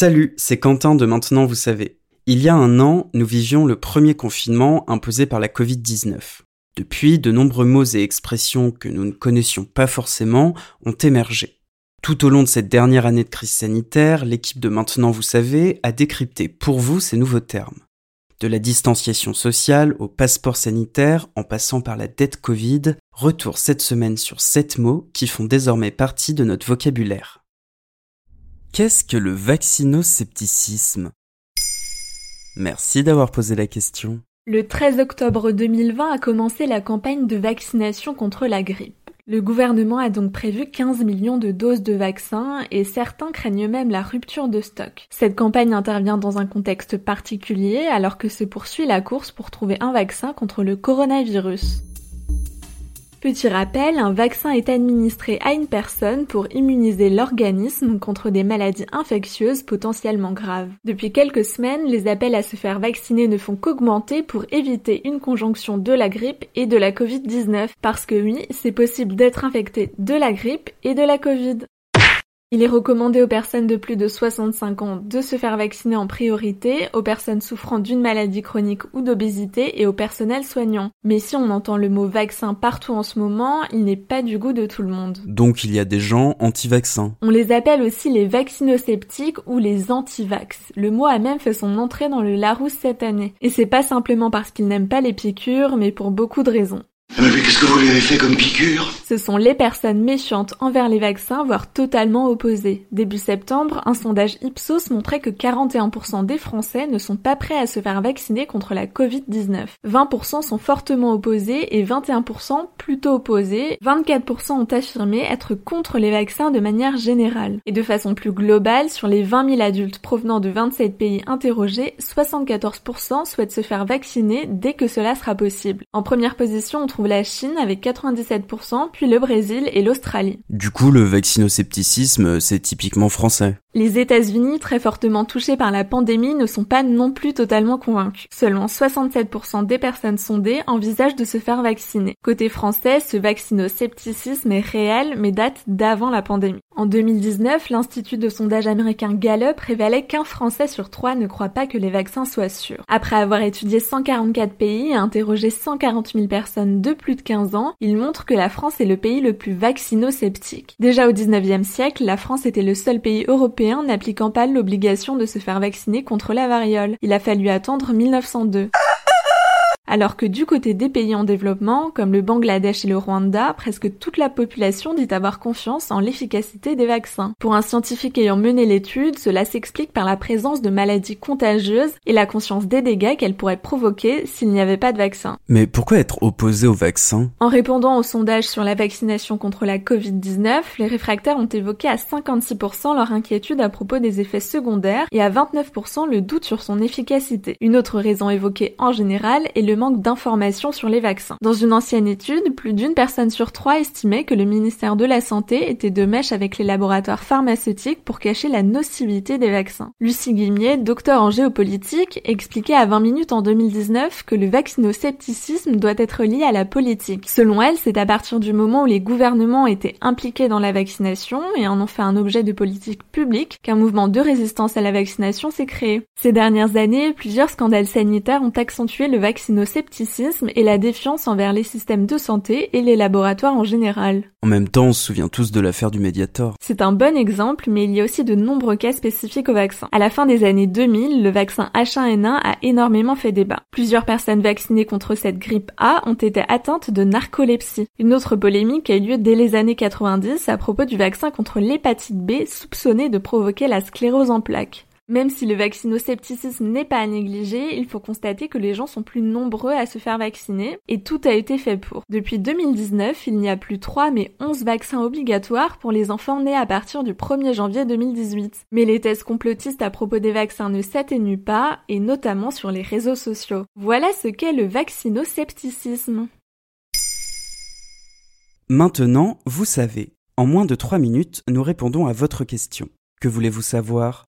Salut, c'est Quentin de Maintenant vous savez. Il y a un an, nous vivions le premier confinement imposé par la Covid-19. Depuis, de nombreux mots et expressions que nous ne connaissions pas forcément ont émergé. Tout au long de cette dernière année de crise sanitaire, l'équipe de Maintenant vous savez a décrypté pour vous ces nouveaux termes. De la distanciation sociale au passeport sanitaire en passant par la dette Covid, retour cette semaine sur sept mots qui font désormais partie de notre vocabulaire. Qu'est-ce que le vaccinoscepticisme? Merci d'avoir posé la question. Le 13 octobre 2020 a commencé la campagne de vaccination contre la grippe. Le gouvernement a donc prévu 15 millions de doses de vaccins et certains craignent même la rupture de stock. Cette campagne intervient dans un contexte particulier alors que se poursuit la course pour trouver un vaccin contre le coronavirus. Petit rappel, un vaccin est administré à une personne pour immuniser l'organisme contre des maladies infectieuses potentiellement graves. Depuis quelques semaines, les appels à se faire vacciner ne font qu'augmenter pour éviter une conjonction de la grippe et de la Covid-19. Parce que oui, c'est possible d'être infecté de la grippe et de la Covid. Il est recommandé aux personnes de plus de 65 ans de se faire vacciner en priorité, aux personnes souffrant d'une maladie chronique ou d'obésité et au personnel soignant. Mais si on entend le mot vaccin partout en ce moment, il n'est pas du goût de tout le monde. Donc il y a des gens anti-vaccins. On les appelle aussi les vaccinosceptiques ou les anti-vax. Le mot a même fait son entrée dans le Larousse cette année. Et c'est pas simplement parce qu'ils n'aiment pas les piqûres, mais pour beaucoup de raisons. Ah, mais qu'est-ce que vous lui avez fait comme piqûre? Ce sont les personnes méchantes envers les vaccins, voire totalement opposées. Début septembre, un sondage Ipsos montrait que 41% des Français ne sont pas prêts à se faire vacciner contre la Covid-19. 20% sont fortement opposés et 21% plutôt opposés. 24% ont affirmé être contre les vaccins de manière générale. Et de façon plus globale, sur les 20 000 adultes provenant de 27 pays interrogés, 74% souhaitent se faire vacciner dès que cela sera possible. En première position, on trouve la Chine avec 97%, puis le Brésil et l'Australie. Du coup, le vaccinoscepticisme, c'est typiquement français. Les États-Unis, très fortement touchés par la pandémie, ne sont pas non plus totalement convaincus. Seulement 67% des personnes sondées envisagent de se faire vacciner. Côté français, ce vaccinoscepticisme est réel, mais date d'avant la pandémie. En 2019, l'institut de sondage américain Gallup révélait qu'un Français sur trois ne croit pas que les vaccins soient sûrs. Après avoir étudié 144 pays et interrogé 140 000 personnes de plus de 15 ans, il montre que la France est le pays le plus vaccino-sceptique. Déjà au 19e siècle, la France était le seul pays européen n'appliquant pas l'obligation de se faire vacciner contre la variole. Il a fallu attendre 1902 alors que du côté des pays en développement, comme le Bangladesh et le Rwanda, presque toute la population dit avoir confiance en l'efficacité des vaccins. Pour un scientifique ayant mené l'étude, cela s'explique par la présence de maladies contagieuses et la conscience des dégâts qu'elles pourraient provoquer s'il n'y avait pas de vaccin. Mais pourquoi être opposé au vaccin? En répondant au sondage sur la vaccination contre la Covid-19, les réfractaires ont évoqué à 56% leur inquiétude à propos des effets secondaires et à 29% le doute sur son efficacité. Une autre raison évoquée en général est le manque d'informations sur les vaccins. Dans une ancienne étude, plus d'une personne sur trois estimait que le ministère de la Santé était de mèche avec les laboratoires pharmaceutiques pour cacher la nocivité des vaccins. Lucie Guimier, docteur en géopolitique, expliquait à 20 minutes en 2019 que le vaccinoscepticisme doit être lié à la politique. Selon elle, c'est à partir du moment où les gouvernements étaient impliqués dans la vaccination et en ont fait un objet de politique publique qu'un mouvement de résistance à la vaccination s'est créé. Ces dernières années, plusieurs scandales sanitaires ont accentué le vaccinoscepticisme scepticisme et la défiance envers les systèmes de santé et les laboratoires en général. En même temps, on se souvient tous de l'affaire du Mediator. C'est un bon exemple, mais il y a aussi de nombreux cas spécifiques au vaccin. À la fin des années 2000, le vaccin H1N1 a énormément fait débat. Plusieurs personnes vaccinées contre cette grippe A ont été atteintes de narcolepsie. Une autre polémique a eu lieu dès les années 90 à propos du vaccin contre l'hépatite B soupçonné de provoquer la sclérose en plaques. Même si le vaccinoscepticisme n'est pas à négliger, il faut constater que les gens sont plus nombreux à se faire vacciner et tout a été fait pour. Depuis 2019, il n'y a plus 3 mais 11 vaccins obligatoires pour les enfants nés à partir du 1er janvier 2018. Mais les thèses complotistes à propos des vaccins ne s'atténuent pas et notamment sur les réseaux sociaux. Voilà ce qu'est le vaccinoscepticisme. Maintenant, vous savez. En moins de 3 minutes, nous répondons à votre question. Que voulez-vous savoir?